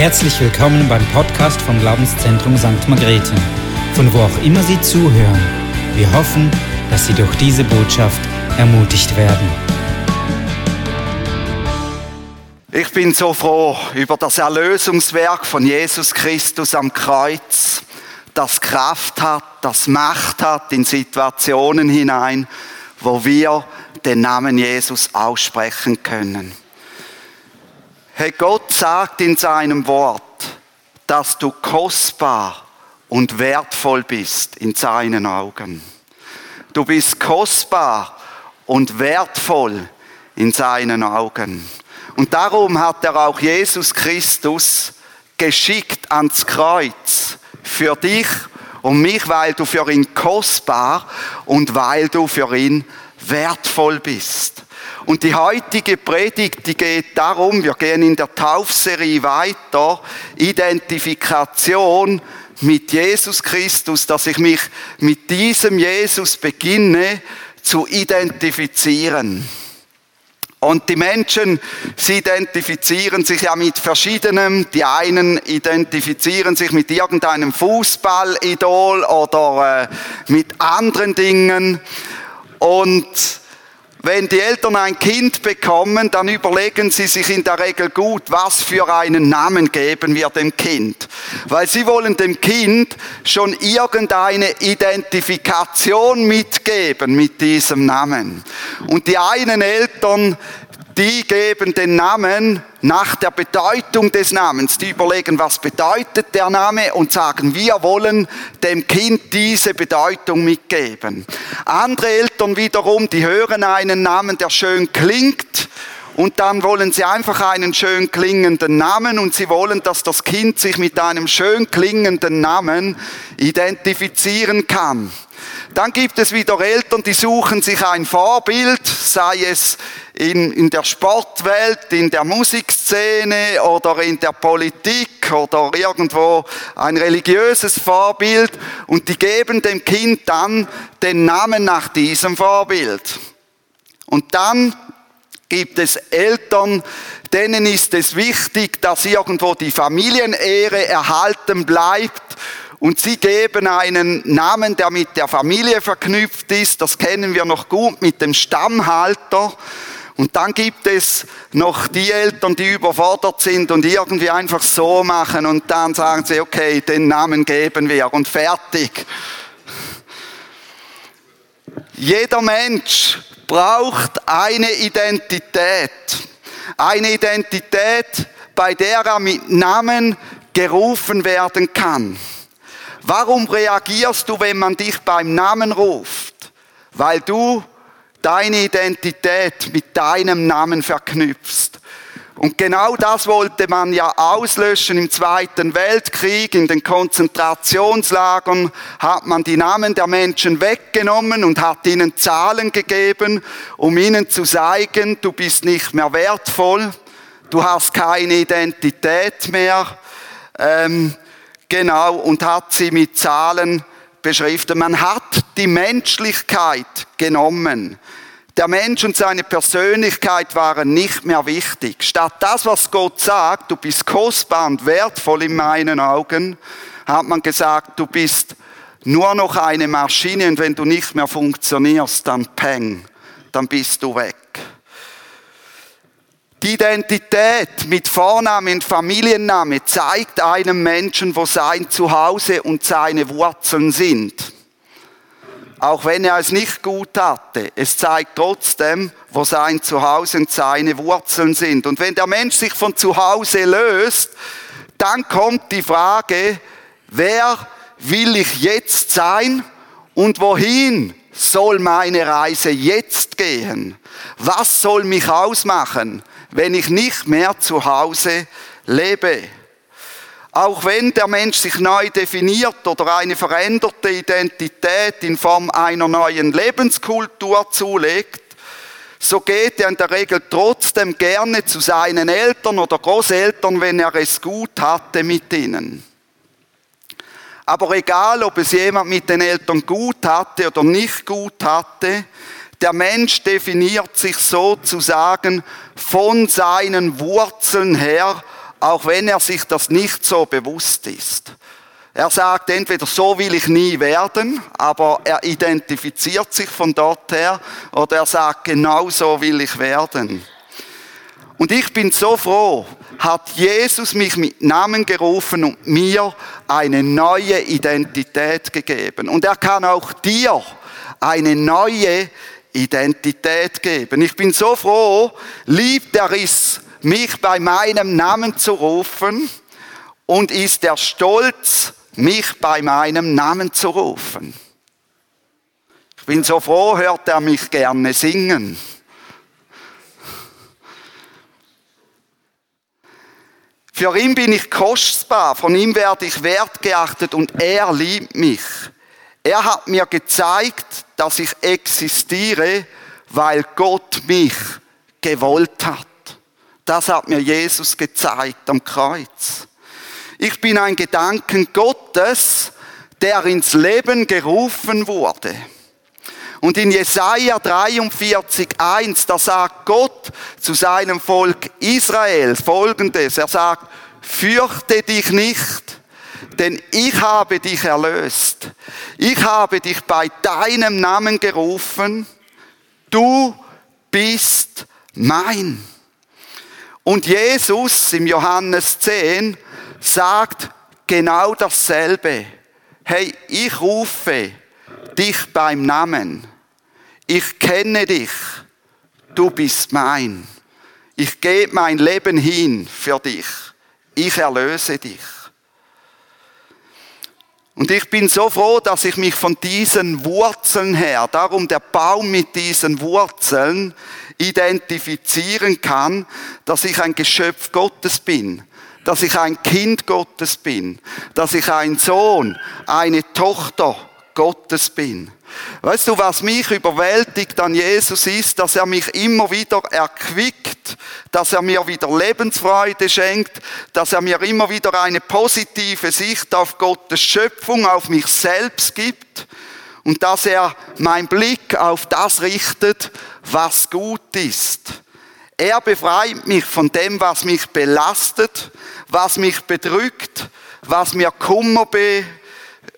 Herzlich willkommen beim Podcast vom Glaubenszentrum St. Margrethe, von wo auch immer Sie zuhören. Wir hoffen, dass Sie durch diese Botschaft ermutigt werden. Ich bin so froh über das Erlösungswerk von Jesus Christus am Kreuz, das Kraft hat, das Macht hat in Situationen hinein, wo wir den Namen Jesus aussprechen können. Hey, Gott sagt in seinem Wort, dass du kostbar und wertvoll bist in seinen Augen. Du bist kostbar und wertvoll in seinen Augen. Und darum hat er auch Jesus Christus geschickt ans Kreuz für dich und mich, weil du für ihn kostbar und weil du für ihn wertvoll bist. Und die heutige Predigt, die geht darum, wir gehen in der Taufserie weiter, Identifikation mit Jesus Christus, dass ich mich mit diesem Jesus beginne zu identifizieren. Und die Menschen, sie identifizieren sich ja mit verschiedenem. Die einen identifizieren sich mit irgendeinem Fußballidol oder äh, mit anderen Dingen. Und wenn die Eltern ein Kind bekommen, dann überlegen sie sich in der Regel gut, was für einen Namen geben wir dem Kind. Weil sie wollen dem Kind schon irgendeine Identifikation mitgeben mit diesem Namen. Und die einen Eltern, die geben den Namen nach der Bedeutung des Namens. Die überlegen, was bedeutet der Name und sagen, wir wollen dem Kind diese Bedeutung mitgeben. Andere Eltern wiederum, die hören einen Namen, der schön klingt und dann wollen sie einfach einen schön klingenden Namen und sie wollen, dass das Kind sich mit einem schön klingenden Namen identifizieren kann. Dann gibt es wieder Eltern, die suchen sich ein Vorbild, sei es in, in der Sportwelt, in der Musikszene oder in der Politik oder irgendwo ein religiöses Vorbild und die geben dem Kind dann den Namen nach diesem Vorbild. Und dann gibt es Eltern, denen ist es wichtig, dass irgendwo die Familienehre erhalten bleibt und sie geben einen Namen, der mit der Familie verknüpft ist. Das kennen wir noch gut mit dem Stammhalter. Und dann gibt es noch die Eltern, die überfordert sind und irgendwie einfach so machen und dann sagen sie, okay, den Namen geben wir und fertig. Jeder Mensch braucht eine Identität. Eine Identität, bei der er mit Namen gerufen werden kann. Warum reagierst du, wenn man dich beim Namen ruft? Weil du deine Identität mit deinem Namen verknüpfst. Und genau das wollte man ja auslöschen im Zweiten Weltkrieg. In den Konzentrationslagern hat man die Namen der Menschen weggenommen und hat ihnen Zahlen gegeben, um ihnen zu zeigen, du bist nicht mehr wertvoll, du hast keine Identität mehr. Ähm, Genau, und hat sie mit Zahlen beschriftet. Man hat die Menschlichkeit genommen. Der Mensch und seine Persönlichkeit waren nicht mehr wichtig. Statt das, was Gott sagt, du bist kostbar und wertvoll in meinen Augen, hat man gesagt, du bist nur noch eine Maschine und wenn du nicht mehr funktionierst, dann peng, dann bist du weg. Die Identität mit Vorname und Familienname zeigt einem Menschen, wo sein Zuhause und seine Wurzeln sind. Auch wenn er es nicht gut hatte, es zeigt trotzdem, wo sein Zuhause und seine Wurzeln sind. Und wenn der Mensch sich von Zuhause löst, dann kommt die Frage, wer will ich jetzt sein und wohin soll meine Reise jetzt gehen? Was soll mich ausmachen? wenn ich nicht mehr zu Hause lebe. Auch wenn der Mensch sich neu definiert oder eine veränderte Identität in Form einer neuen Lebenskultur zulegt, so geht er in der Regel trotzdem gerne zu seinen Eltern oder Großeltern, wenn er es gut hatte mit ihnen. Aber egal, ob es jemand mit den Eltern gut hatte oder nicht gut hatte, der Mensch definiert sich sozusagen von seinen Wurzeln her auch wenn er sich das nicht so bewusst ist. Er sagt entweder so will ich nie werden, aber er identifiziert sich von dort her, oder er sagt genau so will ich werden. Und ich bin so froh, hat Jesus mich mit Namen gerufen und mir eine neue Identität gegeben. Und er kann auch dir eine neue Identität geben. Ich bin so froh, liebt er es, mich bei meinem Namen zu rufen und ist er stolz, mich bei meinem Namen zu rufen. Ich bin so froh, hört er mich gerne singen. Für ihn bin ich kostbar, von ihm werde ich wertgeachtet und er liebt mich. Er hat mir gezeigt, dass ich existiere, weil Gott mich gewollt hat. Das hat mir Jesus gezeigt am Kreuz. Ich bin ein Gedanken Gottes, der ins Leben gerufen wurde. Und in Jesaja 43, 1, da sagt Gott zu seinem Volk Israel folgendes. Er sagt, fürchte dich nicht, denn ich habe dich erlöst. Ich habe dich bei deinem Namen gerufen. Du bist mein. Und Jesus im Johannes 10 sagt genau dasselbe. Hey, ich rufe dich beim Namen. Ich kenne dich. Du bist mein. Ich gebe mein Leben hin für dich. Ich erlöse dich. Und ich bin so froh, dass ich mich von diesen Wurzeln her, darum der Baum mit diesen Wurzeln, identifizieren kann, dass ich ein Geschöpf Gottes bin dass ich ein Kind Gottes bin, dass ich ein Sohn, eine Tochter Gottes bin. Weißt du, was mich überwältigt an Jesus ist, dass er mich immer wieder erquickt, dass er mir wieder Lebensfreude schenkt, dass er mir immer wieder eine positive Sicht auf Gottes Schöpfung, auf mich selbst gibt und dass er mein Blick auf das richtet, was gut ist. Er befreit mich von dem, was mich belastet, was mich bedrückt, was mir Kummer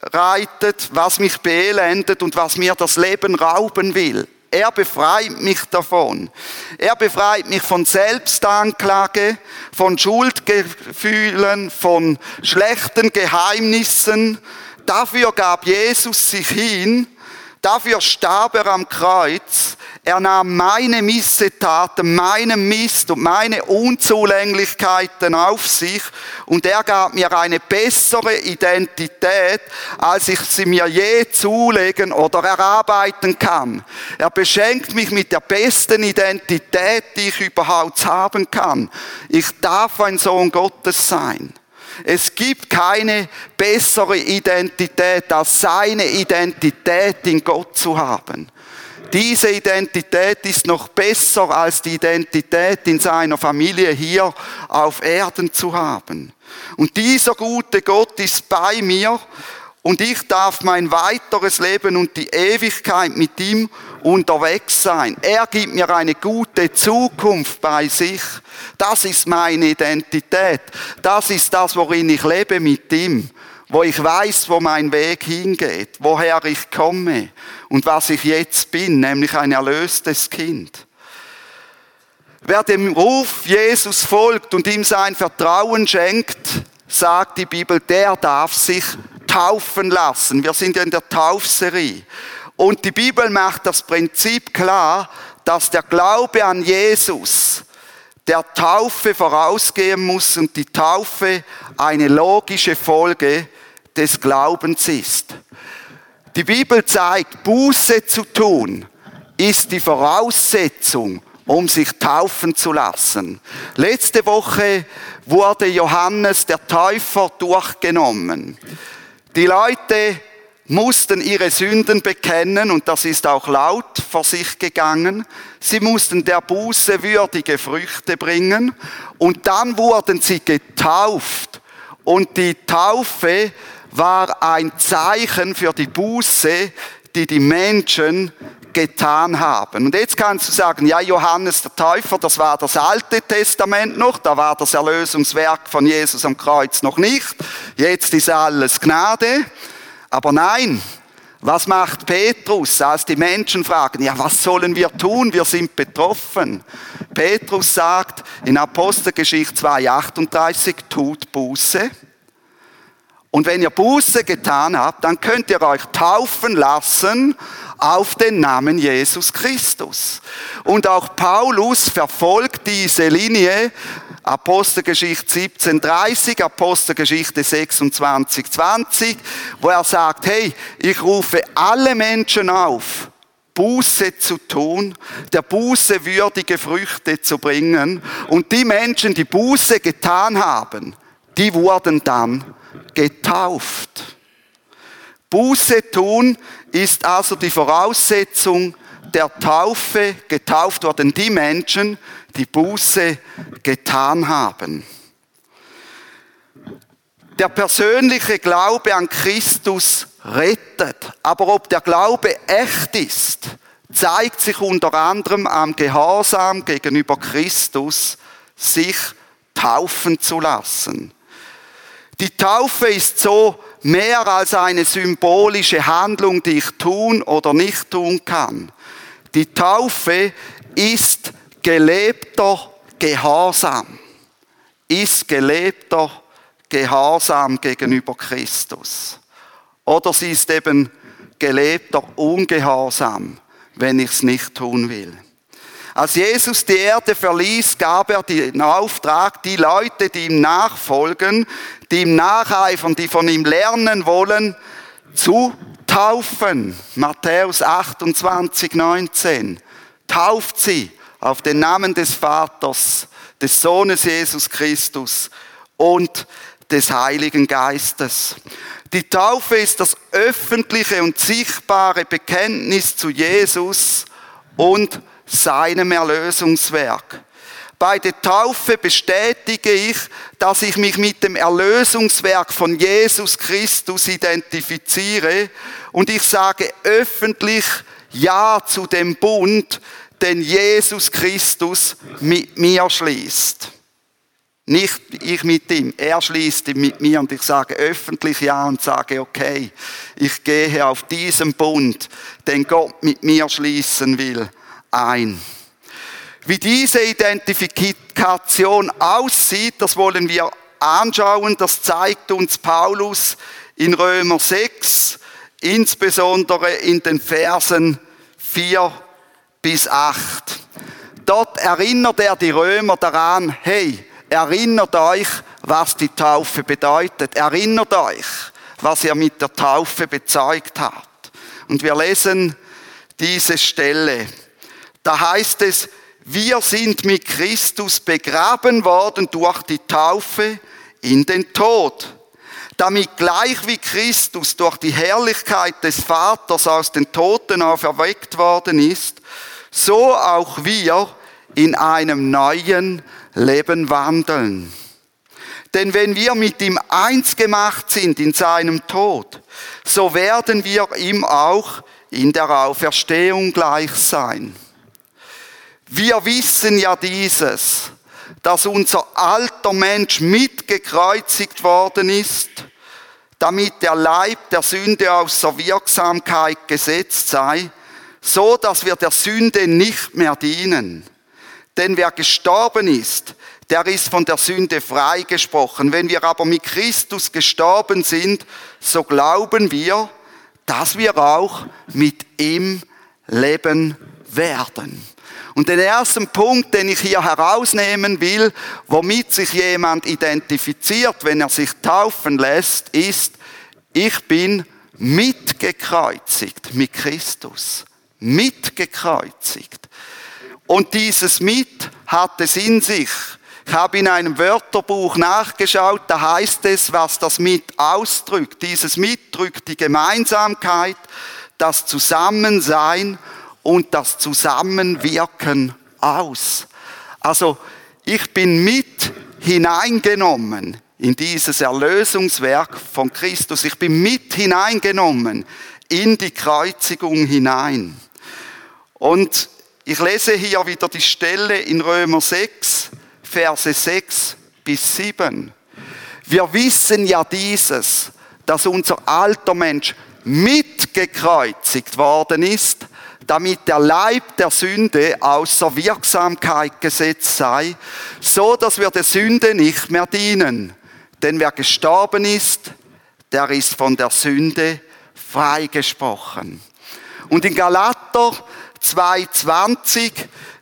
bereitet, was mich beelendet und was mir das Leben rauben will. Er befreit mich davon. Er befreit mich von Selbstanklage, von Schuldgefühlen, von schlechten Geheimnissen. Dafür gab Jesus sich hin. Dafür starb er am Kreuz. Er nahm meine Missetaten, meinen Mist und meine Unzulänglichkeiten auf sich und er gab mir eine bessere Identität, als ich sie mir je zulegen oder erarbeiten kann. Er beschenkt mich mit der besten Identität, die ich überhaupt haben kann. Ich darf ein Sohn Gottes sein. Es gibt keine bessere Identität, als seine Identität in Gott zu haben. Diese Identität ist noch besser als die Identität in seiner Familie hier auf Erden zu haben. Und dieser gute Gott ist bei mir und ich darf mein weiteres Leben und die Ewigkeit mit ihm unterwegs sein. Er gibt mir eine gute Zukunft bei sich. Das ist meine Identität. Das ist das, worin ich lebe mit ihm wo ich weiß, wo mein Weg hingeht, woher ich komme und was ich jetzt bin, nämlich ein erlöstes Kind. Wer dem Ruf Jesus folgt und ihm sein Vertrauen schenkt, sagt die Bibel, der darf sich taufen lassen. Wir sind ja in der Taufserie. Und die Bibel macht das Prinzip klar, dass der Glaube an Jesus der Taufe vorausgehen muss und die Taufe eine logische Folge des Glaubens ist. Die Bibel zeigt, Buße zu tun ist die Voraussetzung, um sich taufen zu lassen. Letzte Woche wurde Johannes der Täufer durchgenommen. Die Leute mussten ihre Sünden bekennen und das ist auch laut vor sich gegangen. Sie mussten der Buße würdige Früchte bringen und dann wurden sie getauft. Und die Taufe war ein Zeichen für die Buße, die die Menschen getan haben. Und jetzt kannst du sagen, ja, Johannes der Täufer, das war das Alte Testament noch, da war das Erlösungswerk von Jesus am Kreuz noch nicht. Jetzt ist alles Gnade. Aber nein, was macht Petrus, als die Menschen fragen, ja, was sollen wir tun? Wir sind betroffen. Petrus sagt in Apostelgeschichte 2,38, tut Buße. Und wenn ihr Buße getan habt, dann könnt ihr euch taufen lassen auf den Namen Jesus Christus. Und auch Paulus verfolgt diese Linie, Apostelgeschichte 1730, Apostelgeschichte 26, 20, wo er sagt, hey, ich rufe alle Menschen auf, Buße zu tun, der Buße würdige Früchte zu bringen. Und die Menschen, die Buße getan haben, die wurden dann getauft. Buße tun ist also die Voraussetzung der Taufe. Getauft wurden die Menschen, die Buße getan haben. Der persönliche Glaube an Christus rettet. Aber ob der Glaube echt ist, zeigt sich unter anderem am Gehorsam gegenüber Christus, sich taufen zu lassen. Die Taufe ist so mehr als eine symbolische Handlung, die ich tun oder nicht tun kann. Die Taufe ist gelebter Gehorsam. Ist gelebter Gehorsam gegenüber Christus. Oder sie ist eben gelebter Ungehorsam, wenn ich es nicht tun will. Als Jesus die Erde verließ, gab er den Auftrag, die Leute, die ihm nachfolgen, die ihm nacheifern, die von ihm lernen wollen, zu taufen. Matthäus 28, 19. Tauft sie auf den Namen des Vaters, des Sohnes Jesus Christus und des Heiligen Geistes. Die Taufe ist das öffentliche und sichtbare Bekenntnis zu Jesus und seinem Erlösungswerk. Bei der Taufe bestätige ich, dass ich mich mit dem Erlösungswerk von Jesus Christus identifiziere und ich sage öffentlich Ja zu dem Bund, den Jesus Christus mit mir schließt. Nicht ich mit ihm, er schließt ihn mit mir und ich sage öffentlich Ja und sage, okay, ich gehe auf diesen Bund, den Gott mit mir schließen will ein. Wie diese Identifikation aussieht, das wollen wir anschauen. Das zeigt uns Paulus in Römer 6, insbesondere in den Versen 4 bis 8. Dort erinnert er die Römer daran, hey, erinnert euch, was die Taufe bedeutet. Erinnert euch, was ihr mit der Taufe bezeugt habt. Und wir lesen diese Stelle. Da heißt es, wir sind mit Christus begraben worden durch die Taufe in den Tod, damit gleich wie Christus durch die Herrlichkeit des Vaters aus den Toten auferweckt worden ist, so auch wir in einem neuen Leben wandeln. Denn wenn wir mit ihm eins gemacht sind in seinem Tod, so werden wir ihm auch in der Auferstehung gleich sein. Wir wissen ja dieses, dass unser alter Mensch mitgekreuzigt worden ist, damit der Leib der Sünde außer Wirksamkeit gesetzt sei, so dass wir der Sünde nicht mehr dienen. Denn wer gestorben ist, der ist von der Sünde freigesprochen. Wenn wir aber mit Christus gestorben sind, so glauben wir, dass wir auch mit ihm leben werden. Und den ersten Punkt, den ich hier herausnehmen will, womit sich jemand identifiziert, wenn er sich taufen lässt, ist, ich bin mitgekreuzigt mit Christus. Mitgekreuzigt. Und dieses Mit hat es in sich. Ich habe in einem Wörterbuch nachgeschaut, da heißt es, was das Mit ausdrückt. Dieses Mit drückt die Gemeinsamkeit, das Zusammensein und das Zusammenwirken aus. Also ich bin mit hineingenommen in dieses Erlösungswerk von Christus. Ich bin mit hineingenommen in die Kreuzigung hinein. Und ich lese hier wieder die Stelle in Römer 6, Verse 6 bis 7. Wir wissen ja dieses, dass unser alter Mensch mitgekreuzigt worden ist, damit der Leib der Sünde außer Wirksamkeit gesetzt sei, so dass wir der Sünde nicht mehr dienen. Denn wer gestorben ist, der ist von der Sünde freigesprochen. Und in Galater 2.20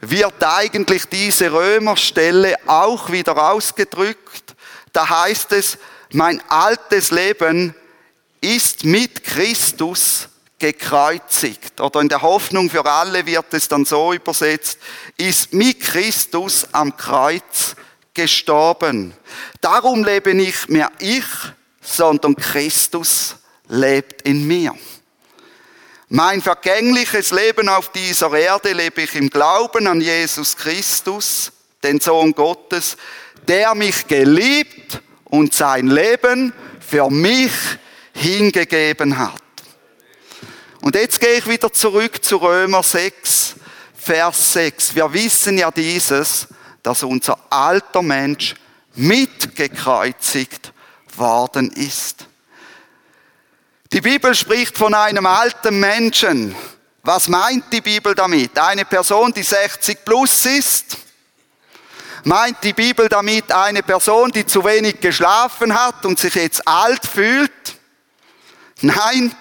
wird eigentlich diese Römerstelle auch wieder ausgedrückt. Da heißt es, mein altes Leben ist mit Christus gekreuzigt. Oder in der Hoffnung für alle wird es dann so übersetzt, ist mit Christus am Kreuz gestorben. Darum lebe nicht mehr ich, sondern Christus lebt in mir. Mein vergängliches Leben auf dieser Erde lebe ich im Glauben an Jesus Christus, den Sohn Gottes, der mich geliebt und sein Leben für mich hingegeben hat. Und jetzt gehe ich wieder zurück zu Römer 6, Vers 6. Wir wissen ja dieses, dass unser alter Mensch mitgekreuzigt worden ist. Die Bibel spricht von einem alten Menschen. Was meint die Bibel damit? Eine Person, die 60 plus ist? Meint die Bibel damit eine Person, die zu wenig geschlafen hat und sich jetzt alt fühlt? Nein,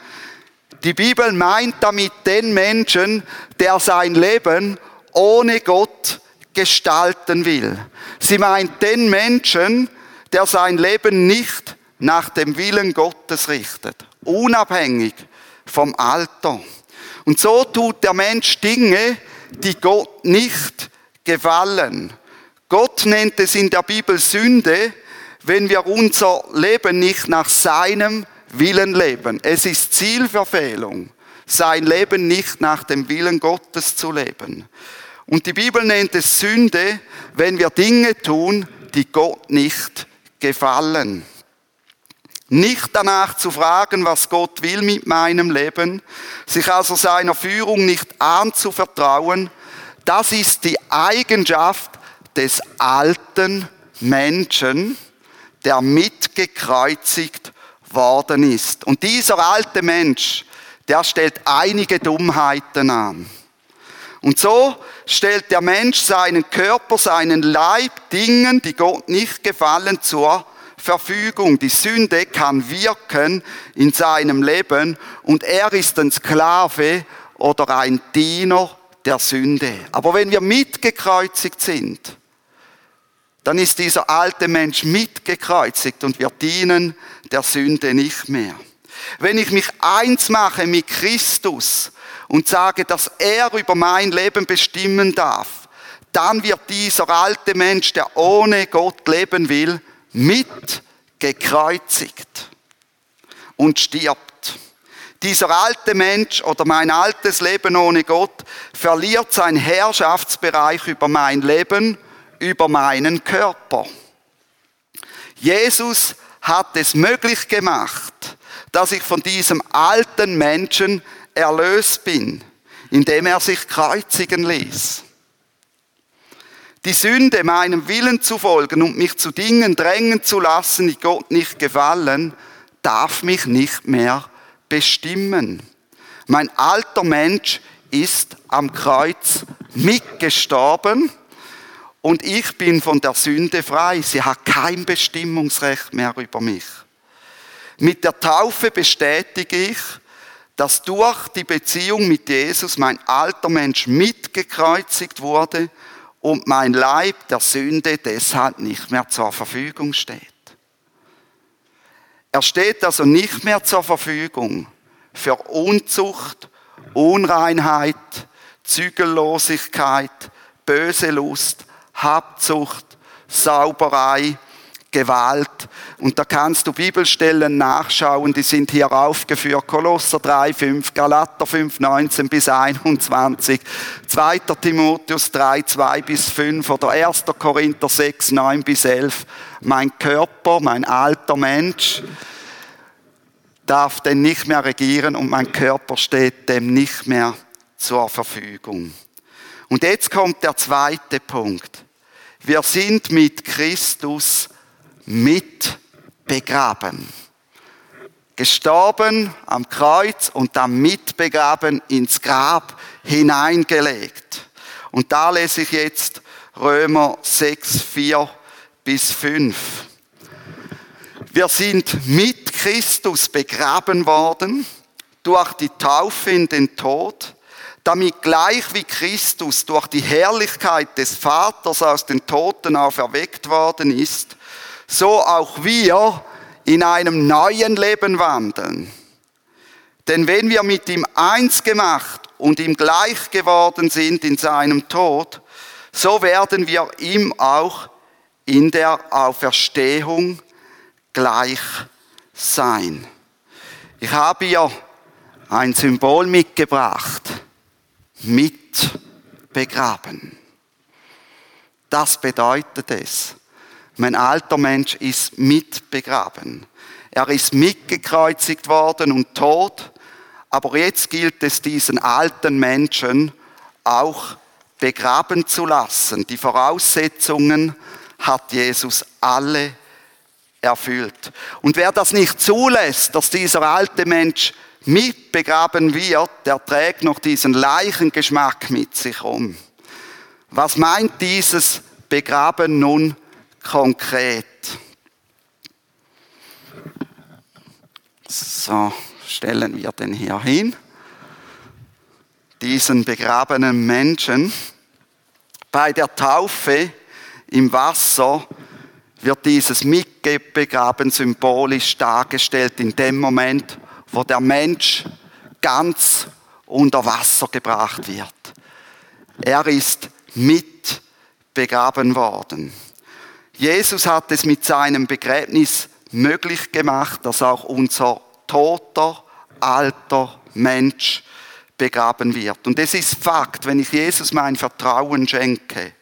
die Bibel meint damit den Menschen, der sein Leben ohne Gott gestalten will. Sie meint den Menschen, der sein Leben nicht nach dem Willen Gottes richtet unabhängig vom Alter. Und so tut der Mensch Dinge, die Gott nicht gefallen. Gott nennt es in der Bibel Sünde, wenn wir unser Leben nicht nach seinem Willen leben. Es ist Zielverfehlung, sein Leben nicht nach dem Willen Gottes zu leben. Und die Bibel nennt es Sünde, wenn wir Dinge tun, die Gott nicht gefallen. Nicht danach zu fragen, was Gott will mit meinem Leben, sich also seiner Führung nicht anzuvertrauen, das ist die Eigenschaft des alten Menschen, der mitgekreuzigt worden ist. Und dieser alte Mensch, der stellt einige Dummheiten an. Und so stellt der Mensch seinen Körper, seinen Leib Dingen, die Gott nicht gefallen, zur Verfügung. Die Sünde kann wirken in seinem Leben und er ist ein Sklave oder ein Diener der Sünde. Aber wenn wir mitgekreuzigt sind, dann ist dieser alte Mensch mitgekreuzigt und wir dienen der Sünde nicht mehr. Wenn ich mich eins mache mit Christus und sage, dass er über mein Leben bestimmen darf, dann wird dieser alte Mensch, der ohne Gott leben will, mit gekreuzigt und stirbt. Dieser alte Mensch oder mein altes Leben ohne Gott verliert seinen Herrschaftsbereich über mein Leben, über meinen Körper. Jesus hat es möglich gemacht, dass ich von diesem alten Menschen erlöst bin, indem er sich kreuzigen ließ. Die Sünde, meinem Willen zu folgen und mich zu Dingen drängen zu lassen, die Gott nicht gefallen, darf mich nicht mehr bestimmen. Mein alter Mensch ist am Kreuz mitgestorben und ich bin von der Sünde frei. Sie hat kein Bestimmungsrecht mehr über mich. Mit der Taufe bestätige ich, dass durch die Beziehung mit Jesus mein alter Mensch mitgekreuzigt wurde und mein Leib der Sünde deshalb nicht mehr zur Verfügung steht. Er steht also nicht mehr zur Verfügung für Unzucht, Unreinheit, Zügellosigkeit, böse Lust, Habzucht, Sauberei, Gewalt. Und da kannst du Bibelstellen nachschauen, die sind hier aufgeführt. Kolosser 3, 5, Galater 5, 19 bis 21, 2. Timotheus 3, 2 bis 5 oder 1. Korinther 6, 9 bis 11. Mein Körper, mein alter Mensch, darf denn nicht mehr regieren und mein Körper steht dem nicht mehr zur Verfügung. Und jetzt kommt der zweite Punkt. Wir sind mit Christus mit begraben. Gestorben am Kreuz und dann mitbegraben ins Grab hineingelegt. Und da lese ich jetzt Römer 6, 4 bis 5. Wir sind mit Christus begraben worden durch die Taufe in den Tod, damit gleich wie Christus durch die Herrlichkeit des Vaters aus den Toten auferweckt worden ist, so auch wir in einem neuen Leben wandeln. Denn wenn wir mit ihm eins gemacht und ihm gleich geworden sind in seinem Tod, so werden wir ihm auch in der Auferstehung gleich sein. Ich habe hier ein Symbol mitgebracht. Mit begraben. Das bedeutet es. Mein alter Mensch ist mitbegraben. Er ist mitgekreuzigt worden und tot, aber jetzt gilt es, diesen alten Menschen auch begraben zu lassen. Die Voraussetzungen hat Jesus alle erfüllt. Und wer das nicht zulässt, dass dieser alte Mensch mitbegraben wird, der trägt noch diesen Leichengeschmack mit sich um. Was meint dieses Begraben nun konkret. So, stellen wir den hier hin. Diesen begrabenen Menschen. Bei der Taufe im Wasser wird dieses Mitbegraben symbolisch dargestellt in dem Moment, wo der Mensch ganz unter Wasser gebracht wird. Er ist mit begraben worden. Jesus hat es mit seinem Begräbnis möglich gemacht, dass auch unser toter, alter Mensch begraben wird. Und es ist Fakt, wenn ich Jesus mein Vertrauen schenke,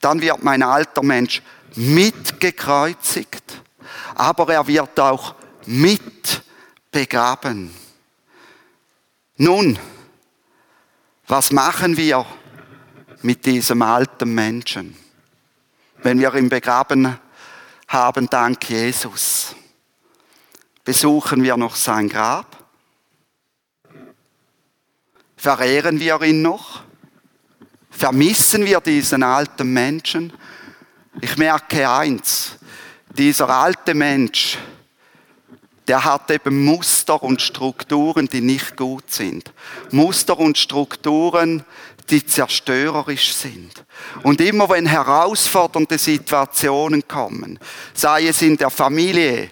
dann wird mein alter Mensch mitgekreuzigt, aber er wird auch mit begraben. Nun, was machen wir mit diesem alten Menschen? wenn wir ihn begraben haben, dank Jesus, besuchen wir noch sein Grab? Verehren wir ihn noch? Vermissen wir diesen alten Menschen? Ich merke eins, dieser alte Mensch, der hat eben Muster und Strukturen, die nicht gut sind. Muster und Strukturen, die zerstörerisch sind. Und immer wenn herausfordernde Situationen kommen, sei es in der Familie,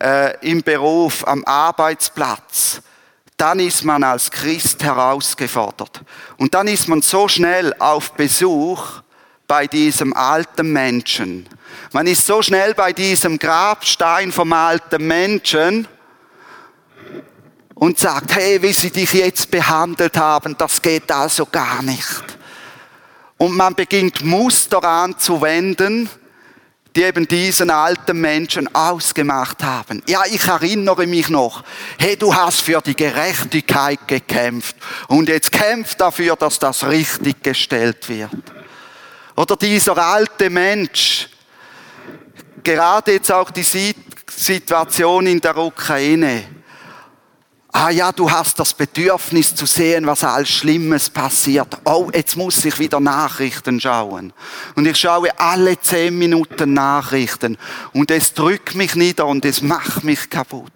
äh, im Beruf, am Arbeitsplatz, dann ist man als Christ herausgefordert. Und dann ist man so schnell auf Besuch bei diesem alten Menschen. Man ist so schnell bei diesem Grabstein vom alten Menschen, und sagt, hey, wie sie dich jetzt behandelt haben, das geht also gar nicht. Und man beginnt Muster anzuwenden, die eben diesen alten Menschen ausgemacht haben. Ja, ich erinnere mich noch, hey, du hast für die Gerechtigkeit gekämpft und jetzt kämpft dafür, dass das richtig gestellt wird. Oder dieser alte Mensch, gerade jetzt auch die Situation in der Ukraine, Ah ja, du hast das Bedürfnis zu sehen, was alles Schlimmes passiert. Oh, jetzt muss ich wieder Nachrichten schauen. Und ich schaue alle zehn Minuten Nachrichten. Und es drückt mich nieder und es macht mich kaputt.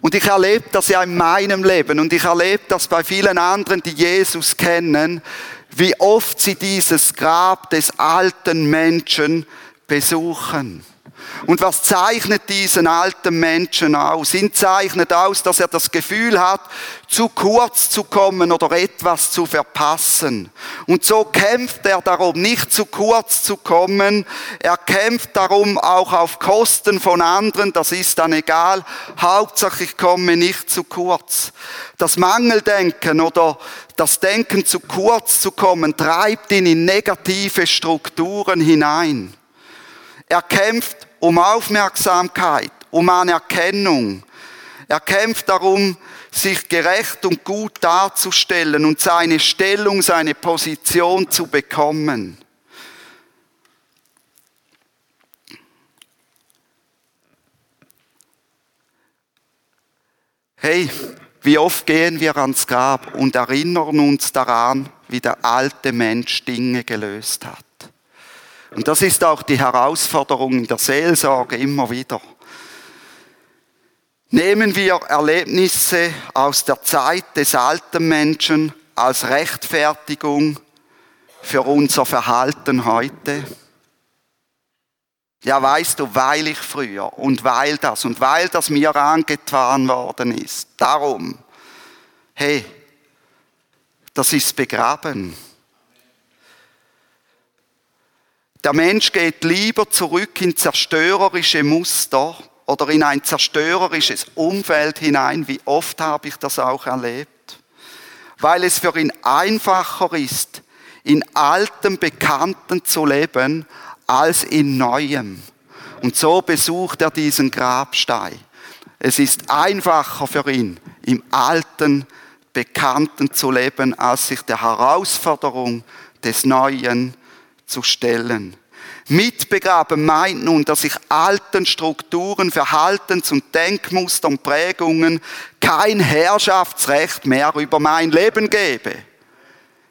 Und ich erlebe das ja in meinem Leben und ich erlebe das bei vielen anderen, die Jesus kennen, wie oft sie dieses Grab des alten Menschen besuchen. Und was zeichnet diesen alten Menschen aus? Ihn zeichnet aus, dass er das Gefühl hat, zu kurz zu kommen oder etwas zu verpassen. Und so kämpft er darum, nicht zu kurz zu kommen. Er kämpft darum, auch auf Kosten von anderen. Das ist dann egal. Hauptsache, ich komme nicht zu kurz. Das Mangeldenken oder das Denken zu kurz zu kommen, treibt ihn in negative Strukturen hinein. Er kämpft um Aufmerksamkeit, um Anerkennung. Er kämpft darum, sich gerecht und gut darzustellen und seine Stellung, seine Position zu bekommen. Hey, wie oft gehen wir ans Grab und erinnern uns daran, wie der alte Mensch Dinge gelöst hat. Und das ist auch die Herausforderung in der Seelsorge immer wieder. Nehmen wir Erlebnisse aus der Zeit des alten Menschen als Rechtfertigung für unser Verhalten heute? Ja, weißt du, weil ich früher und weil das und weil das mir angetan worden ist. Darum, hey, das ist begraben. Der Mensch geht lieber zurück in zerstörerische Muster oder in ein zerstörerisches Umfeld hinein. Wie oft habe ich das auch erlebt? Weil es für ihn einfacher ist, in altem Bekannten zu leben, als in neuem. Und so besucht er diesen Grabstein. Es ist einfacher für ihn, im alten Bekannten zu leben, als sich der Herausforderung des Neuen zu stellen. Mitbegraben meint nun, dass ich alten Strukturen, Verhaltens- und Denkmustern, Prägungen kein Herrschaftsrecht mehr über mein Leben gebe.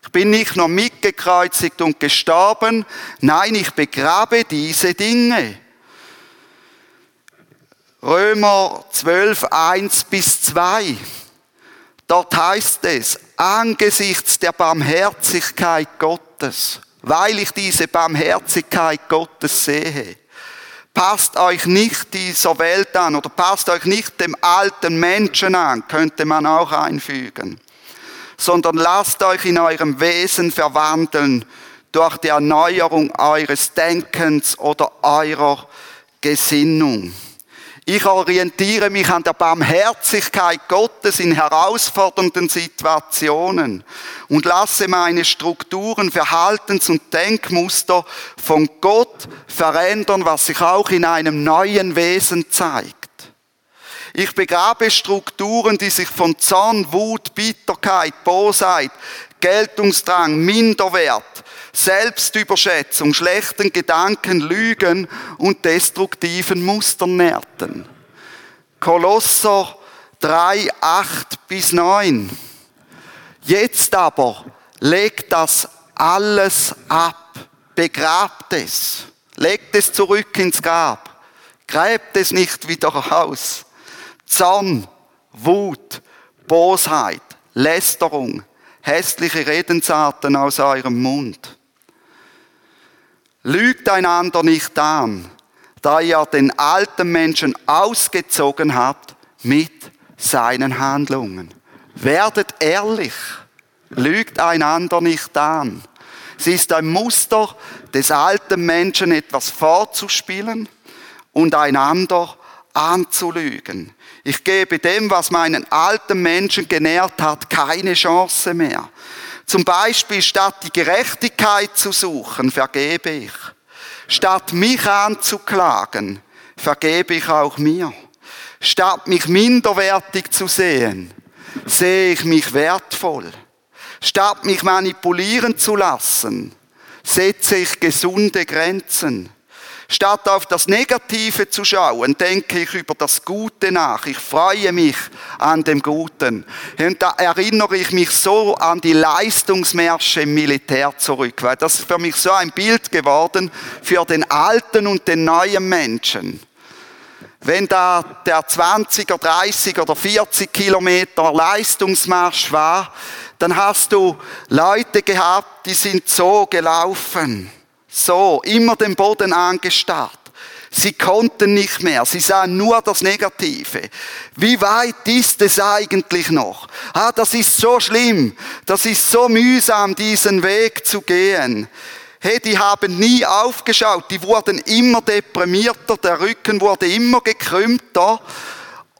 Ich bin nicht nur mitgekreuzigt und gestorben, nein, ich begrabe diese Dinge. Römer 12, 1 bis 2. Dort heißt es, angesichts der Barmherzigkeit Gottes, weil ich diese Barmherzigkeit Gottes sehe, passt euch nicht dieser Welt an oder passt euch nicht dem alten Menschen an, könnte man auch einfügen sondern lasst euch in eurem Wesen verwandeln durch die Erneuerung eures Denkens oder eurer Gesinnung. Ich orientiere mich an der Barmherzigkeit Gottes in herausfordernden Situationen und lasse meine Strukturen, Verhaltens- und Denkmuster von Gott verändern, was sich auch in einem neuen Wesen zeigt. Ich begrabe Strukturen, die sich von Zorn, Wut, Bitterkeit, Bosheit, Geltungsdrang, Minderwert, Selbstüberschätzung, schlechten Gedanken, Lügen und destruktiven Mustern nährten. Kolosser 3, 8 bis 9. Jetzt aber legt das alles ab, begrabt es, legt es zurück ins Grab, gräbt es nicht wieder aus. Zorn, Wut, Bosheit, Lästerung, hässliche Redensarten aus eurem Mund. Lügt einander nicht an, da ihr den alten Menschen ausgezogen habt mit seinen Handlungen. Werdet ehrlich, lügt einander nicht an. Es ist ein Muster des alten Menschen etwas vorzuspielen und einander anzulügen. Ich gebe dem, was meinen alten Menschen genährt hat, keine Chance mehr. Zum Beispiel statt die Gerechtigkeit zu suchen, vergebe ich. Statt mich anzuklagen, vergebe ich auch mir. Statt mich minderwertig zu sehen, sehe ich mich wertvoll. Statt mich manipulieren zu lassen, setze ich gesunde Grenzen. Statt auf das Negative zu schauen, denke ich über das Gute nach. Ich freue mich an dem Guten. Und da erinnere ich mich so an die Leistungsmärsche im Militär zurück, weil das ist für mich so ein Bild geworden für den alten und den neuen Menschen. Wenn da der 20er, 30 oder 40 Kilometer Leistungsmarsch war, dann hast du Leute gehabt, die sind so gelaufen so, immer den Boden angestarrt. Sie konnten nicht mehr, sie sahen nur das Negative. Wie weit ist es eigentlich noch? Ah, das ist so schlimm, das ist so mühsam, diesen Weg zu gehen. Hey, die haben nie aufgeschaut, die wurden immer deprimierter, der Rücken wurde immer gekrümmter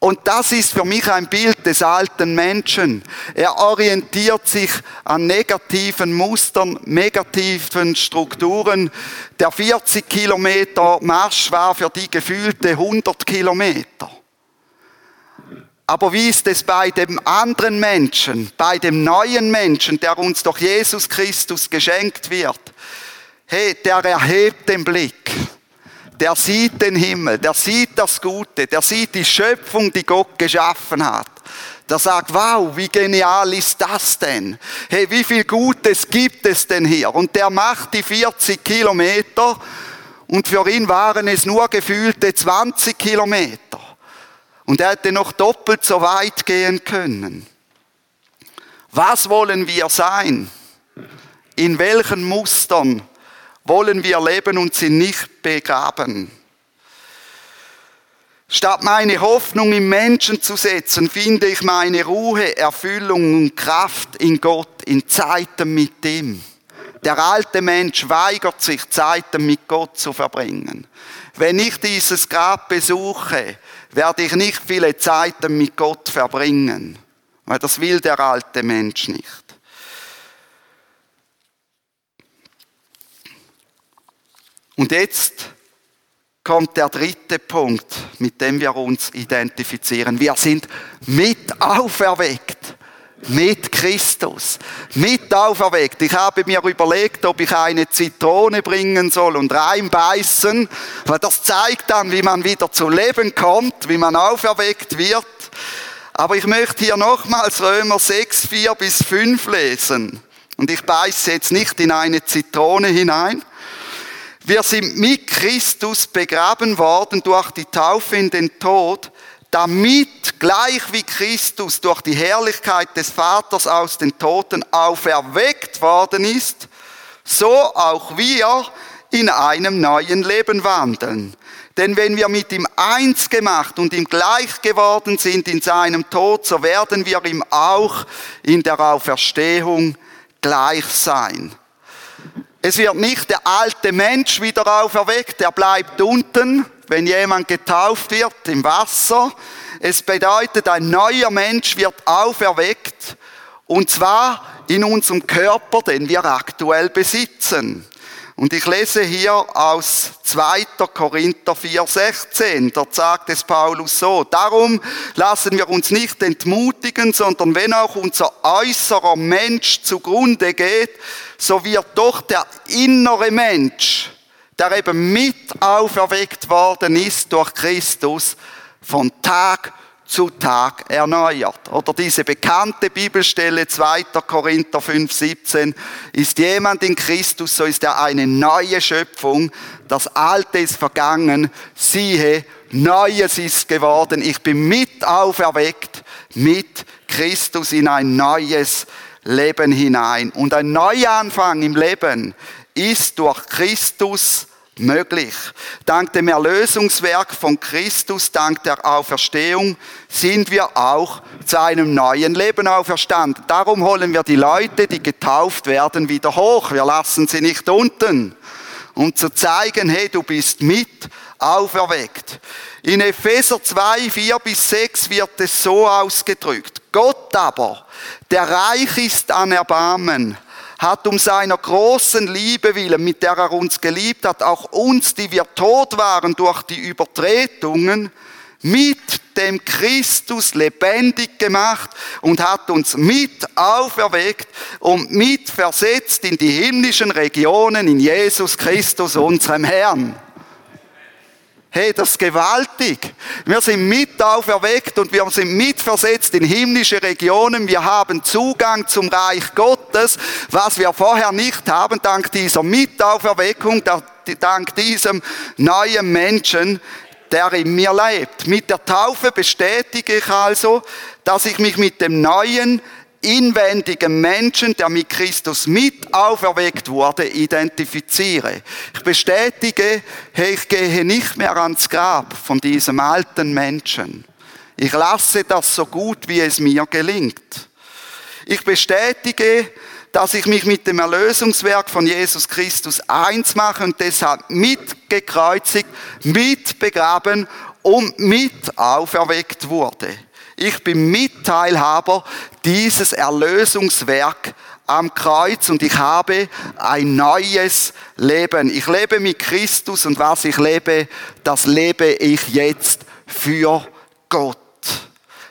und das ist für mich ein Bild des alten Menschen. Er orientiert sich an negativen Mustern, negativen Strukturen. Der 40 Kilometer Marsch war für die gefühlte 100 Kilometer. Aber wie ist es bei dem anderen Menschen, bei dem neuen Menschen, der uns durch Jesus Christus geschenkt wird? Hey, der erhebt den Blick. Der sieht den Himmel, der sieht das Gute, der sieht die Schöpfung, die Gott geschaffen hat. Der sagt, wow, wie genial ist das denn? Hey, wie viel Gutes gibt es denn hier? Und der macht die 40 Kilometer und für ihn waren es nur gefühlte 20 Kilometer. Und er hätte noch doppelt so weit gehen können. Was wollen wir sein? In welchen Mustern wollen wir leben und sie nicht begraben? Statt meine Hoffnung im Menschen zu setzen, finde ich meine Ruhe, Erfüllung und Kraft in Gott, in Zeiten mit ihm. Der alte Mensch weigert sich, Zeiten mit Gott zu verbringen. Wenn ich dieses Grab besuche, werde ich nicht viele Zeiten mit Gott verbringen, weil das will der alte Mensch nicht. Und jetzt kommt der dritte Punkt, mit dem wir uns identifizieren. Wir sind mit auferweckt mit Christus, mit auferweckt. Ich habe mir überlegt, ob ich eine Zitrone bringen soll und reinbeißen, weil das zeigt dann, wie man wieder zu Leben kommt, wie man auferweckt wird. Aber ich möchte hier nochmals Römer 6, 4 bis 5 lesen. Und ich beiße jetzt nicht in eine Zitrone hinein. Wir sind mit Christus begraben worden durch die Taufe in den Tod, damit gleich wie Christus durch die Herrlichkeit des Vaters aus den Toten auferweckt worden ist, so auch wir in einem neuen Leben wandeln. Denn wenn wir mit ihm eins gemacht und ihm gleich geworden sind in seinem Tod, so werden wir ihm auch in der Auferstehung gleich sein. Es wird nicht der alte Mensch wieder auferweckt, der bleibt unten, wenn jemand getauft wird im Wasser. Es bedeutet, ein neuer Mensch wird auferweckt und zwar in unserem Körper, den wir aktuell besitzen. Und ich lese hier aus 2. Korinther 4,16. Dort sagt es Paulus so. Darum lassen wir uns nicht entmutigen, sondern wenn auch unser äußerer Mensch zugrunde geht, so wird doch der innere Mensch der eben mit auferweckt worden ist durch Christus, von Tag zu Tag erneuert. Oder diese bekannte Bibelstelle 2. Korinther 5, 17. Ist jemand in Christus, so ist er eine neue Schöpfung. Das Alte ist vergangen. Siehe, Neues ist geworden. Ich bin mit auferweckt mit Christus in ein neues Leben hinein. Und ein Neuanfang im Leben ist durch Christus möglich. Dank dem Erlösungswerk von Christus, dank der Auferstehung, sind wir auch zu einem neuen Leben auferstanden. Darum holen wir die Leute, die getauft werden, wieder hoch. Wir lassen sie nicht unten. Um zu zeigen, hey, du bist mit auferweckt. In Epheser 2, 4 bis 6 wird es so ausgedrückt. Gott aber, der reich ist an Erbarmen, hat um seiner großen Liebe willen, mit der er uns geliebt hat, auch uns, die wir tot waren durch die Übertretungen, mit dem Christus lebendig gemacht und hat uns mit auferweckt und mit versetzt in die himmlischen Regionen in Jesus Christus, unserem Herrn. Hey, das ist gewaltig. Wir sind mit auferweckt und wir sind mitversetzt in himmlische Regionen. Wir haben Zugang zum Reich Gottes, was wir vorher nicht haben, dank dieser Mitauferweckung, dank diesem neuen Menschen, der in mir lebt. Mit der Taufe bestätige ich also, dass ich mich mit dem neuen inwendigen Menschen, der mit Christus mit auferweckt wurde, identifiziere. Ich bestätige, hey, ich gehe nicht mehr ans Grab von diesem alten Menschen. Ich lasse das so gut, wie es mir gelingt. Ich bestätige, dass ich mich mit dem Erlösungswerk von Jesus Christus eins mache und deshalb mitgekreuzigt, mitbegraben und mit auferweckt wurde. Ich bin Mitteilhaber dieses Erlösungswerk am Kreuz und ich habe ein neues Leben. Ich lebe mit Christus und was ich lebe, das lebe ich jetzt für Gott.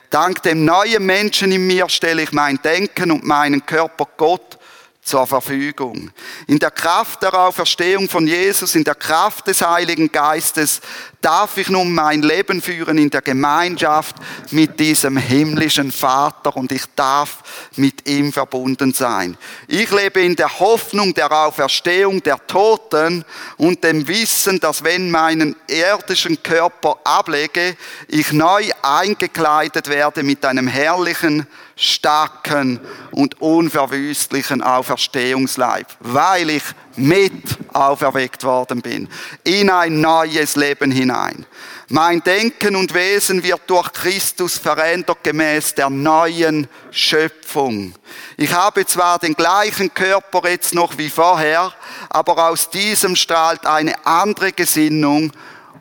Dank dem neuen Menschen in mir stelle ich mein Denken und meinen Körper Gott zur Verfügung. In der Kraft der Auferstehung von Jesus, in der Kraft des Heiligen Geistes darf ich nun mein Leben führen in der Gemeinschaft mit diesem himmlischen Vater und ich darf mit ihm verbunden sein. Ich lebe in der Hoffnung der Auferstehung der Toten und dem Wissen, dass wenn meinen irdischen Körper ablege, ich neu eingekleidet werde mit einem herrlichen starken und unverwüstlichen Auferstehungsleib, weil ich mit auferweckt worden bin, in ein neues Leben hinein. Mein Denken und Wesen wird durch Christus verändert gemäß der neuen Schöpfung. Ich habe zwar den gleichen Körper jetzt noch wie vorher, aber aus diesem strahlt eine andere Gesinnung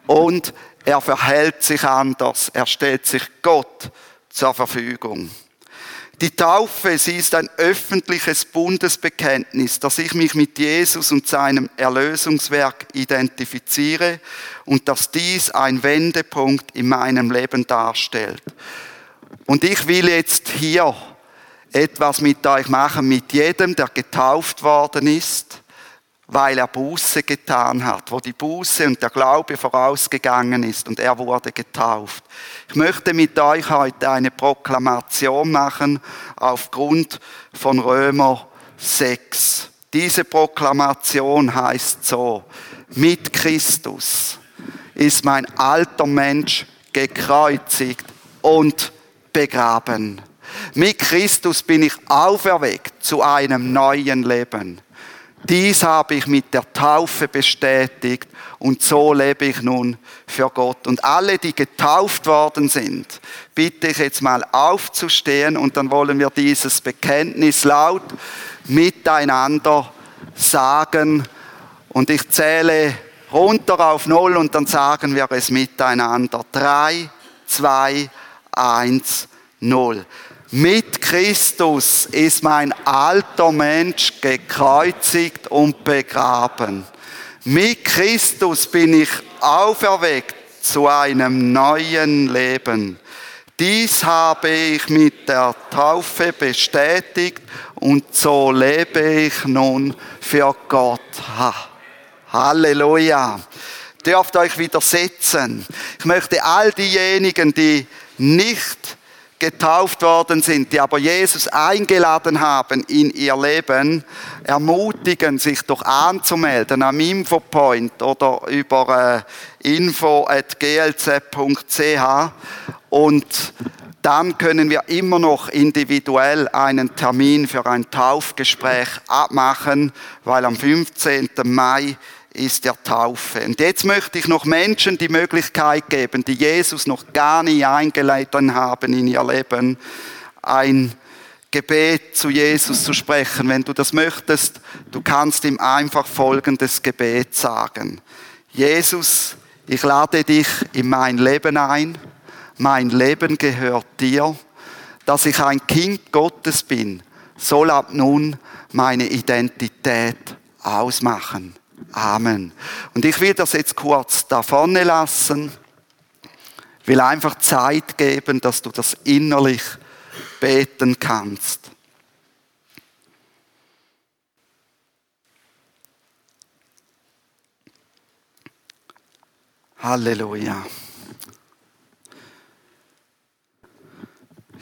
und er verhält sich anders. Er stellt sich Gott zur Verfügung. Die Taufe, sie ist ein öffentliches Bundesbekenntnis, dass ich mich mit Jesus und seinem Erlösungswerk identifiziere und dass dies ein Wendepunkt in meinem Leben darstellt. Und ich will jetzt hier etwas mit euch machen, mit jedem, der getauft worden ist weil er Buße getan hat, wo die Buße und der Glaube vorausgegangen ist und er wurde getauft. Ich möchte mit euch heute eine Proklamation machen aufgrund von Römer 6. Diese Proklamation heißt so, mit Christus ist mein alter Mensch gekreuzigt und begraben. Mit Christus bin ich auferweckt zu einem neuen Leben. Dies habe ich mit der Taufe bestätigt und so lebe ich nun für Gott. Und alle, die getauft worden sind, bitte ich jetzt mal aufzustehen und dann wollen wir dieses Bekenntnis laut miteinander sagen. Und ich zähle runter auf Null und dann sagen wir es miteinander. Drei, zwei, eins, null. Mit Christus ist mein alter Mensch gekreuzigt und begraben. Mit Christus bin ich auferweckt zu einem neuen Leben. Dies habe ich mit der Taufe bestätigt und so lebe ich nun für Gott. Ha. Halleluja. Dürft euch widersetzen. Ich möchte all diejenigen, die nicht getauft worden sind, die aber Jesus eingeladen haben in ihr Leben, ermutigen, sich doch anzumelden am Infopoint oder über äh, info.glz.ch und dann können wir immer noch individuell einen Termin für ein Taufgespräch abmachen, weil am 15. Mai ist der Taufe. Und jetzt möchte ich noch Menschen die Möglichkeit geben, die Jesus noch gar nie eingeladen haben in ihr Leben, ein Gebet zu Jesus zu sprechen. Wenn du das möchtest, du kannst ihm einfach folgendes Gebet sagen. Jesus, ich lade dich in mein Leben ein. Mein Leben gehört dir. Dass ich ein Kind Gottes bin, soll ab nun meine Identität ausmachen. Amen. Und ich will das jetzt kurz da vorne lassen, will einfach Zeit geben, dass du das innerlich beten kannst. Halleluja.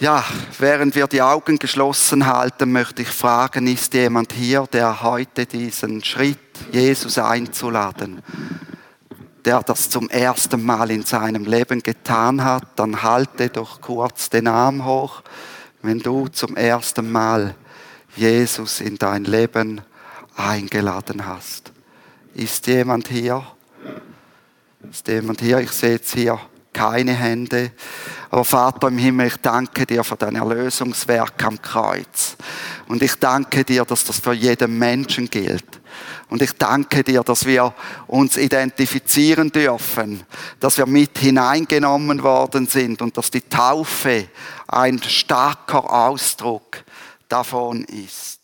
Ja, während wir die Augen geschlossen halten, möchte ich fragen, ist jemand hier, der heute diesen Schritt, Jesus einzuladen, der das zum ersten Mal in seinem Leben getan hat, dann halte doch kurz den Arm hoch, wenn du zum ersten Mal Jesus in dein Leben eingeladen hast. Ist jemand hier? Ist jemand hier? Ich sehe jetzt hier keine Hände. Aber Vater im Himmel, ich danke dir für dein Erlösungswerk am Kreuz. Und ich danke dir, dass das für jeden Menschen gilt. Und ich danke dir, dass wir uns identifizieren dürfen, dass wir mit hineingenommen worden sind und dass die Taufe ein starker Ausdruck davon ist.